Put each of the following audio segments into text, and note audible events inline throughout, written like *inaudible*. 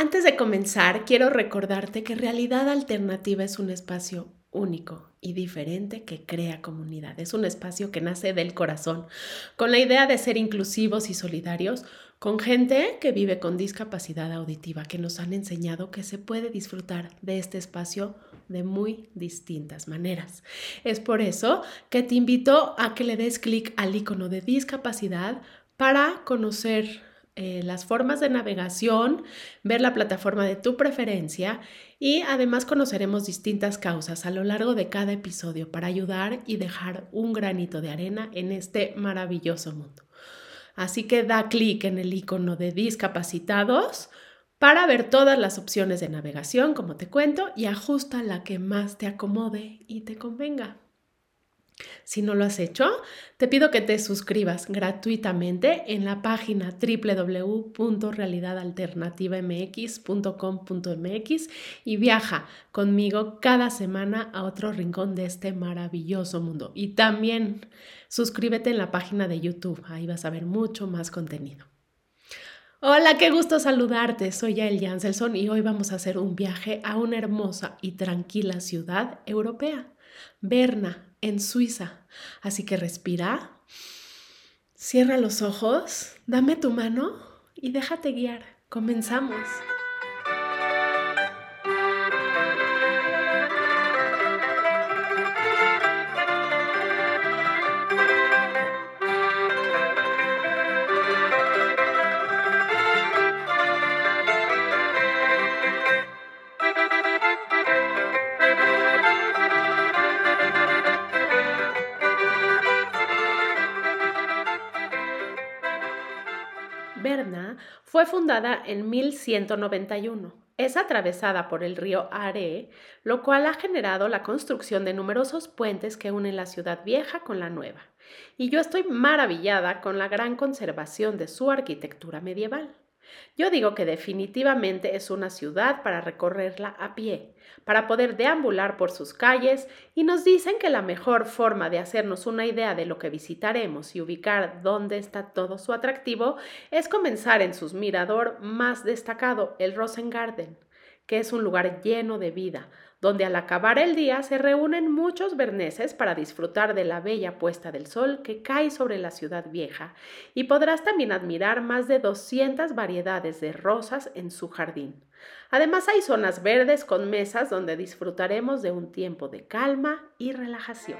Antes de comenzar, quiero recordarte que Realidad Alternativa es un espacio único y diferente que crea comunidad. Es un espacio que nace del corazón, con la idea de ser inclusivos y solidarios con gente que vive con discapacidad auditiva, que nos han enseñado que se puede disfrutar de este espacio de muy distintas maneras. Es por eso que te invito a que le des clic al icono de discapacidad para conocer eh, las formas de navegación, ver la plataforma de tu preferencia y además conoceremos distintas causas a lo largo de cada episodio para ayudar y dejar un granito de arena en este maravilloso mundo. Así que da clic en el icono de discapacitados para ver todas las opciones de navegación, como te cuento, y ajusta la que más te acomode y te convenga. Si no lo has hecho, te pido que te suscribas gratuitamente en la página www.realidadalternativamx.com.mx y viaja conmigo cada semana a otro rincón de este maravilloso mundo. Y también suscríbete en la página de YouTube, ahí vas a ver mucho más contenido. Hola, qué gusto saludarte. Soy Yael Janselson y hoy vamos a hacer un viaje a una hermosa y tranquila ciudad europea, Berna, en Suiza. Así que respira, cierra los ojos, dame tu mano y déjate guiar. Comenzamos. Fue fundada en 1191. Es atravesada por el río Are, lo cual ha generado la construcción de numerosos puentes que unen la ciudad vieja con la nueva. Y yo estoy maravillada con la gran conservación de su arquitectura medieval. Yo digo que definitivamente es una ciudad para recorrerla a pie, para poder deambular por sus calles y nos dicen que la mejor forma de hacernos una idea de lo que visitaremos y ubicar dónde está todo su atractivo es comenzar en su mirador más destacado, el Rosengarten, que es un lugar lleno de vida, donde al acabar el día se reúnen muchos berneses para disfrutar de la bella puesta del sol que cae sobre la ciudad vieja y podrás también admirar más de 200 variedades de rosas en su jardín. Además hay zonas verdes con mesas donde disfrutaremos de un tiempo de calma y relajación.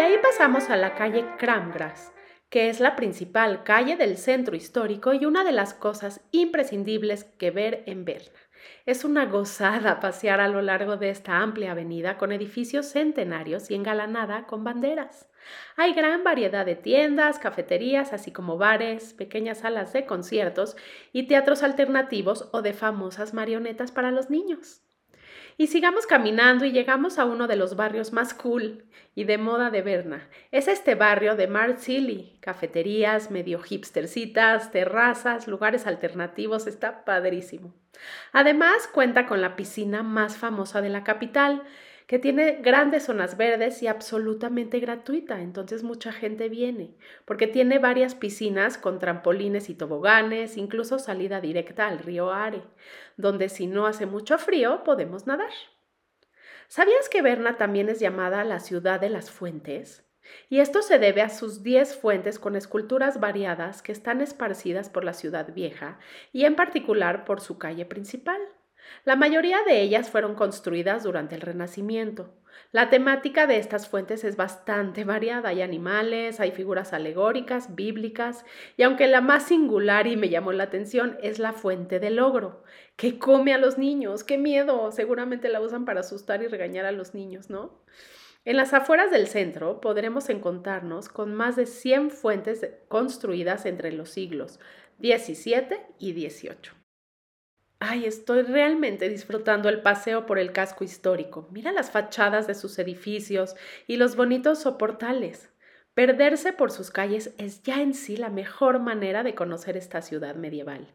De ahí pasamos a la calle Kramgras, que es la principal calle del centro histórico y una de las cosas imprescindibles que ver en Berna. Es una gozada *laughs* pasear a lo largo de esta amplia avenida con edificios centenarios y engalanada con banderas. Hay gran variedad de tiendas, cafeterías, así como bares, pequeñas salas de conciertos y teatros alternativos o de famosas marionetas para los niños. Y sigamos caminando y llegamos a uno de los barrios más cool y de moda de Berna. Es este barrio de Marzili, cafeterías, medio hipstercitas, terrazas, lugares alternativos, está padrísimo. Además, cuenta con la piscina más famosa de la capital, que tiene grandes zonas verdes y absolutamente gratuita, entonces mucha gente viene, porque tiene varias piscinas con trampolines y toboganes, incluso salida directa al río Are, donde si no hace mucho frío podemos nadar. ¿Sabías que Berna también es llamada la ciudad de las fuentes? Y esto se debe a sus 10 fuentes con esculturas variadas que están esparcidas por la ciudad vieja y en particular por su calle principal. La mayoría de ellas fueron construidas durante el Renacimiento. La temática de estas fuentes es bastante *laughs* variada. Hay animales, hay figuras alegóricas, bíblicas, y aunque la más singular y me llamó la atención es la fuente del ogro, que come a los niños. ¡Qué miedo! Seguramente la usan para asustar y regañar a los niños, ¿no? En las afueras del centro podremos encontrarnos con más de 100 fuentes construidas entre los siglos XVII y XVIII. Ay, estoy realmente disfrutando el paseo por el casco histórico. Mira las fachadas de sus edificios y los bonitos soportales. Perderse por sus calles es ya en sí la mejor manera de conocer esta ciudad medieval.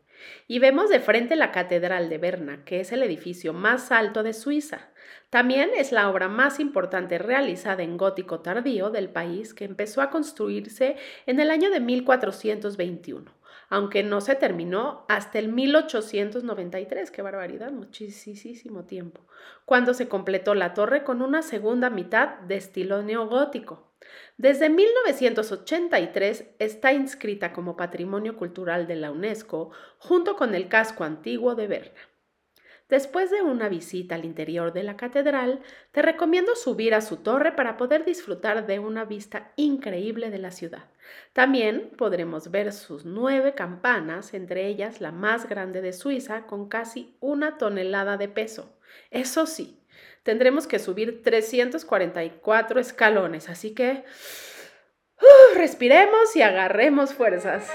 Y vemos de frente la Catedral de Berna, que es el edificio más alto de Suiza. También es la obra más importante realizada en gótico tardío del país que empezó a construirse en el año de 1421 aunque no se terminó hasta el 1893, qué barbaridad, muchísimo tiempo, cuando se completó la torre con una segunda mitad de estilo neogótico. Desde 1983 está inscrita como Patrimonio Cultural de la UNESCO junto con el casco antiguo de Berna. Después de una visita al interior de la catedral, te recomiendo subir a su torre para poder disfrutar de una vista increíble de la ciudad. También podremos ver sus nueve campanas, entre ellas la más grande de Suiza, con casi una tonelada de peso. Eso sí, tendremos que subir 344 escalones, así que uh, respiremos y agarremos fuerzas.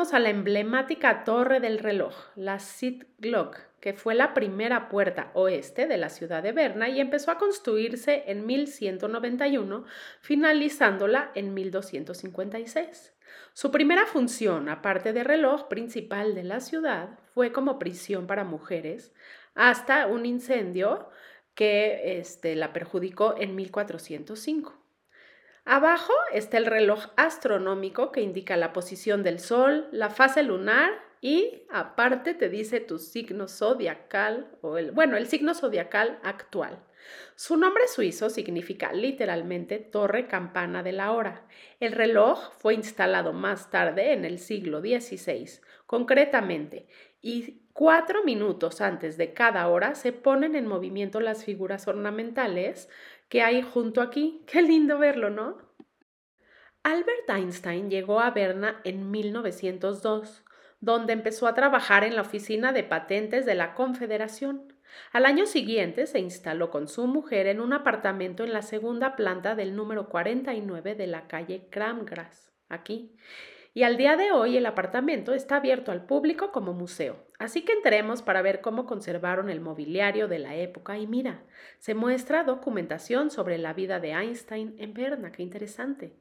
A la emblemática Torre del Reloj, la Glock, que fue la primera puerta oeste de la ciudad de Berna y empezó a construirse en 1191, finalizándola en 1256. Su primera función, aparte de reloj principal de la ciudad, fue como prisión para mujeres hasta un incendio que este, la perjudicó en 1405. Abajo está el reloj astronómico que indica la posición del Sol, la fase lunar y aparte te dice tu signo zodiacal o el, bueno, el signo zodiacal actual. Su nombre suizo significa literalmente torre campana de la hora. El reloj fue instalado más tarde en el siglo XVI, concretamente, y cuatro minutos antes de cada hora se ponen en movimiento las figuras ornamentales que hay junto aquí. *laughs* Qué lindo verlo, ¿no? Albert Einstein llegó a Berna en 1902, donde empezó a trabajar en la oficina de patentes de la Confederación. Al año siguiente se instaló con su mujer en un apartamento en la segunda planta del número 49 de la calle Kramgras, aquí, y al día de hoy el apartamento está abierto al público como museo. Así que entremos para ver cómo conservaron el mobiliario de la época y mira, se muestra documentación sobre la vida de Einstein en Berna, qué interesante.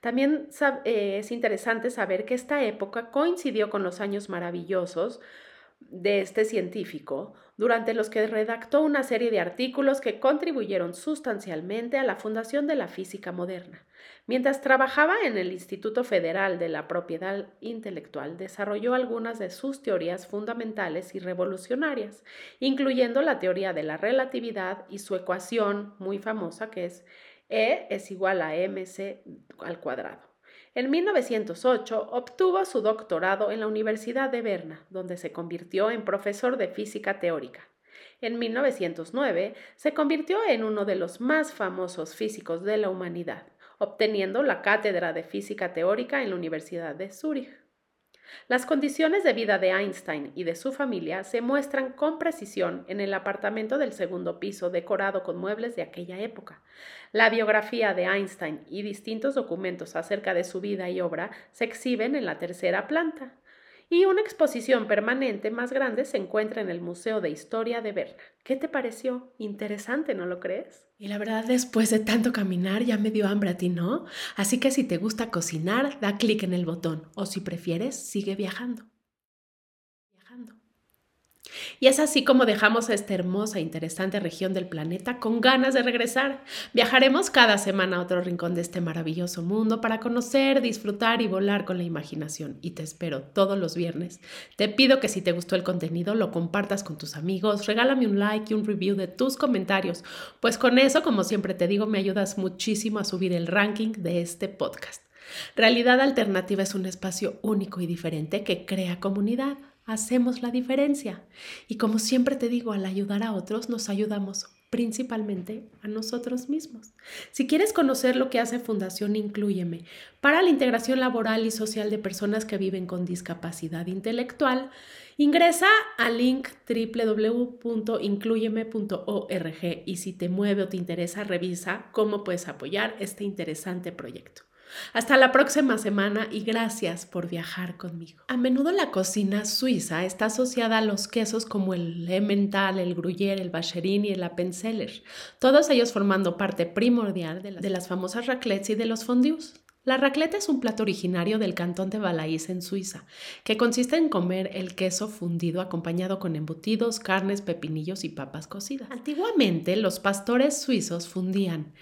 También eh, es interesante saber que esta época coincidió con los años maravillosos de este científico, durante los que redactó una serie de artículos que contribuyeron sustancialmente a la fundación de la física moderna. Mientras trabajaba en el Instituto Federal de la Propiedad Intelectual, desarrolló algunas de sus teorías fundamentales y revolucionarias, incluyendo la teoría de la relatividad y su ecuación muy famosa que es E es igual a mc al cuadrado. En 1908 obtuvo su doctorado en la Universidad de Berna, donde se convirtió en profesor de física teórica. En 1909 se convirtió en uno de los más famosos físicos de la humanidad, obteniendo la cátedra de física teórica en la Universidad de Zúrich. Las condiciones de vida de Einstein y de su familia se muestran con precisión en el apartamento del segundo piso decorado con muebles de aquella época. La biografía de Einstein y distintos documentos acerca de su vida y obra se exhiben en la tercera planta y una exposición permanente más grande se encuentra en el Museo de Historia de Berna. ¿Qué te pareció? Interesante, ¿no lo crees? Y la verdad, después de tanto caminar ya me dio hambre a ti, ¿no? Así que si te gusta cocinar, da clic en el botón o si prefieres, sigue viajando. Y es así como dejamos esta hermosa e interesante región del planeta con ganas de regresar. Viajaremos cada semana a otro rincón de este maravilloso mundo para conocer, disfrutar y volar con la imaginación. Y te espero todos los viernes. Te pido que si te gustó el contenido lo compartas con tus amigos, regálame un like y un review de tus comentarios, pues con eso, como siempre te digo, me ayudas muchísimo a subir el ranking de este podcast. Realidad Alternativa es un espacio único y diferente que crea comunidad. Hacemos la diferencia. Y como siempre te digo, al ayudar a otros nos ayudamos principalmente a nosotros mismos. Si quieres conocer lo que hace Fundación Incluyeme para la integración laboral y social de personas que viven con discapacidad intelectual, ingresa al link www.incluyeme.org y si te mueve o te interesa, revisa cómo puedes apoyar este interesante proyecto. Hasta la próxima semana y gracias por viajar conmigo. A menudo la cocina suiza está asociada a los quesos como el Emmental, el Gruyère, el Vacherin y el Appenzeller, todos ellos formando parte primordial de, las famosas raclettes y de los fondues. La raclette es un plato originario del cantón de Valais en Suiza, que consiste en comer el queso fundido acompañado con embutidos, carnes, pepinillos y papas cocidas. Antiguamente los pastores suizos fundían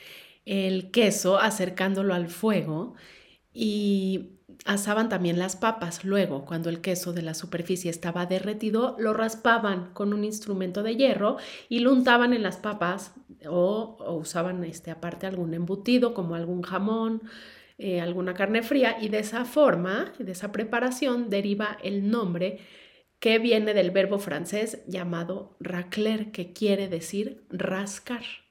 el queso acercándolo al fuego y asaban también las papas. Luego, cuando el queso de la superficie estaba derretido, lo raspaban con un instrumento de hierro y lo untaban en las papas o, usaban este, aparte algún embutido como algún jamón, eh, alguna carne fría y de esa forma, de esa preparación, deriva el nombre que viene del verbo francés llamado racler, que quiere decir rascar.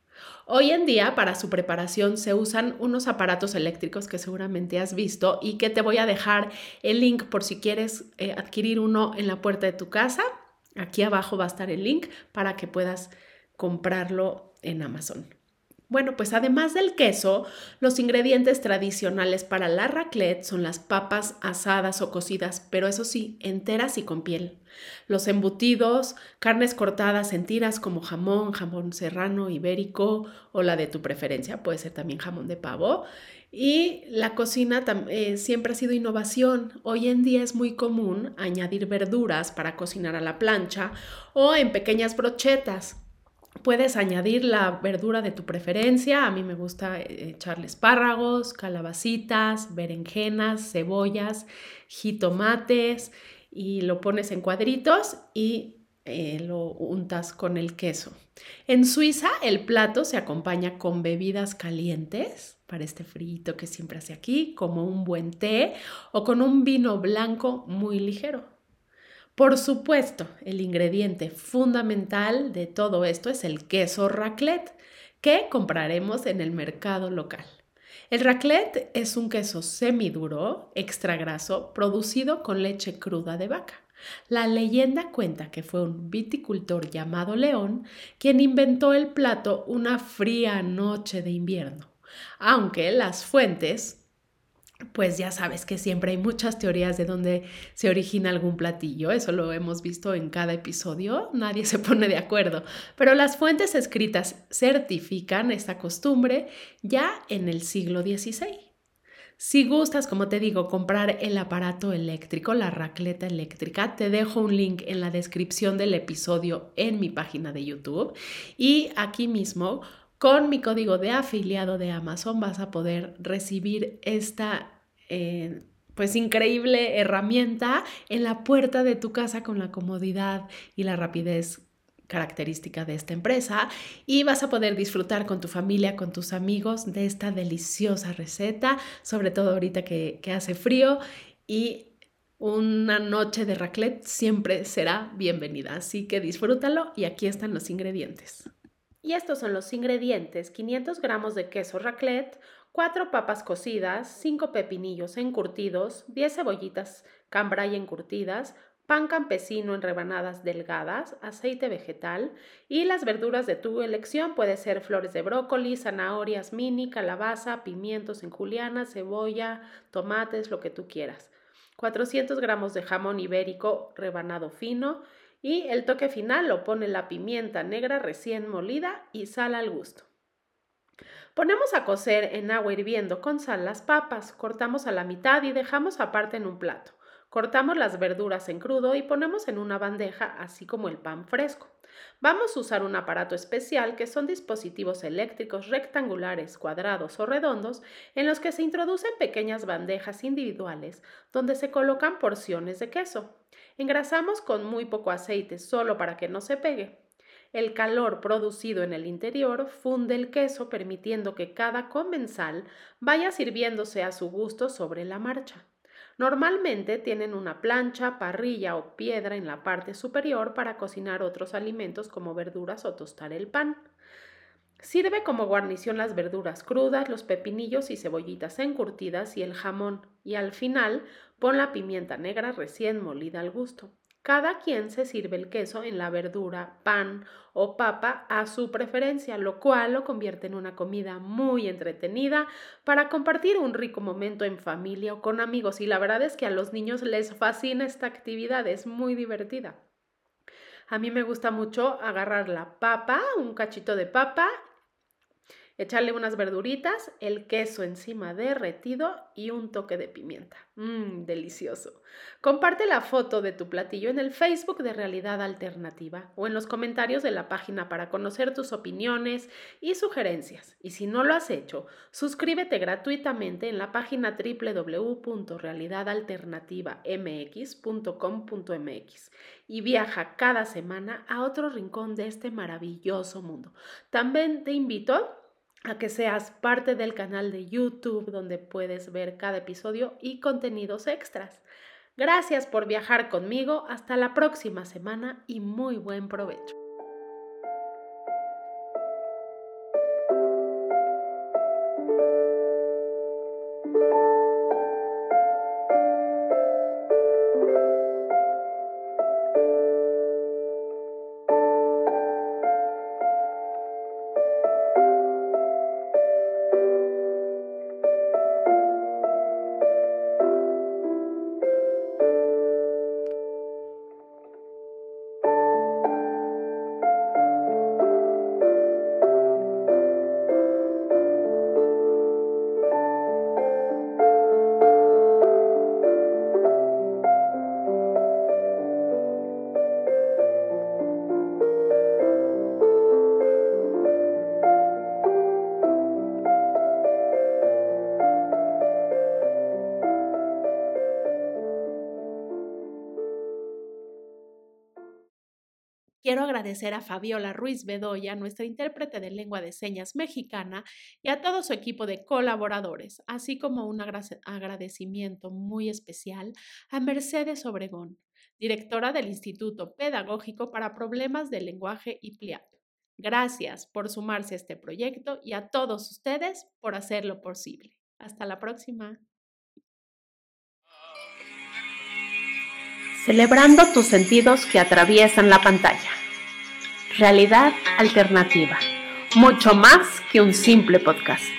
Hoy en día para su preparación se usan unos aparatos eléctricos que seguramente has visto y que te voy a dejar el link por si quieres eh, adquirir uno en la puerta de tu casa. Aquí abajo va a estar el link para que puedas comprarlo en Amazon. Bueno, pues además del queso, los ingredientes tradicionales para la raclette son las papas asadas o cocidas, pero eso sí, enteras y con piel. Los embutidos, carnes cortadas en tiras como jamón, jamón serrano, ibérico o la de tu preferencia, puede ser también jamón de pavo. Y la cocina eh, siempre ha sido innovación. Hoy en día es muy común añadir verduras para cocinar a la plancha o en pequeñas brochetas. Puedes añadir la verdura de tu preferencia. A mí me gusta eh, echarle espárragos, calabacitas, berenjenas, cebollas, jitomates y lo pones en cuadritos y eh, lo untas con el queso. En Suiza el plato se acompaña con bebidas calientes para este frío que siempre hace aquí, como un buen té o con un vino blanco muy ligero. Por supuesto, el ingrediente fundamental de todo esto es el queso raclette, que compraremos en el mercado local. El raclette es un queso semiduro, extra graso, producido con leche cruda de vaca. La leyenda cuenta que fue un viticultor llamado León quien inventó el plato una fría noche de invierno, aunque las fuentes pues ya sabes que siempre hay muchas teorías de dónde se origina algún platillo, eso lo hemos visto en cada episodio, nadie se pone de acuerdo, pero las fuentes escritas certifican esta costumbre ya en el siglo XVI. Si gustas, como te digo, comprar el aparato eléctrico, la racleta eléctrica, te dejo un link en la descripción del episodio en mi página de YouTube y aquí mismo con mi código de afiliado de Amazon vas a poder recibir esta eh, pues increíble herramienta en la puerta de tu casa con la comodidad y la rapidez característica de esta empresa y vas a poder disfrutar con tu familia, con tus amigos de esta deliciosa receta, sobre todo ahorita que, que hace frío y una noche de raclette siempre será bienvenida. Así que disfrútalo y aquí están los ingredientes. Y estos son los ingredientes, 500 gramos de queso raclette, 4 papas cocidas, 5 pepinillos encurtidos, 10 cebollitas cambray encurtidas, pan campesino en rebanadas delgadas, aceite vegetal y las verduras de tu elección. Puede ser flores de brócoli, zanahorias mini, calabaza, pimientos en juliana, cebolla, tomates, lo que tú quieras. 400 gramos de jamón ibérico rebanado fino y el toque final lo pone la pimienta negra recién molida y sal al gusto. Ponemos a cocer en agua hirviendo con sal las papas, cortamos a la mitad y dejamos aparte en un plato. Cortamos las verduras en crudo y ponemos en una bandeja, así como el pan fresco. Vamos a usar un aparato especial que son dispositivos eléctricos rectangulares, cuadrados o redondos en los que se introducen pequeñas bandejas individuales donde se colocan porciones de queso. Engrasamos con muy poco aceite solo para que no se pegue. El calor producido en el interior funde el queso permitiendo que cada comensal vaya sirviéndose a su gusto sobre la marcha. Normalmente tienen una plancha, parrilla o piedra en la parte superior para cocinar otros alimentos como verduras o tostar el pan. Sirve como guarnición las verduras crudas, los pepinillos y cebollitas encurtidas y el jamón. Y al final pon la pimienta negra recién molida al gusto. Cada quien se sirve el queso en la verdura, pan o papa a su preferencia, lo cual lo convierte en una comida muy entretenida para compartir un rico momento en familia o con amigos. Y la verdad es que a los niños les fascina esta actividad, es muy divertida. A mí me gusta mucho agarrar la papa, un cachito de papa echarle unas verduritas, el queso encima derretido y un toque de pimienta. Mmm, delicioso. Comparte la foto de tu platillo en el Facebook de Realidad Alternativa o en los comentarios de la página para conocer tus opiniones y sugerencias. Y si no lo has hecho, suscríbete gratuitamente en la página www.realidadalternativamx.com.mx y viaja cada semana a otro rincón de este maravilloso mundo. También te invito a que seas parte del canal de YouTube donde puedes ver cada episodio y contenidos extras. Gracias por viajar conmigo, hasta la próxima semana y muy buen provecho. Agradecer a Fabiola Ruiz Bedoya, nuestra intérprete de lengua de señas mexicana, y a todo su equipo de colaboradores, así como un agradecimiento muy especial a Mercedes Obregón, directora del Instituto Pedagógico para Problemas del Lenguaje y PLIAP. Gracias por sumarse a este proyecto y a todos ustedes por hacerlo posible. Hasta la próxima. Celebrando tus sentidos que atraviesan la pantalla. Realidad alternativa. Mucho más que un simple podcast.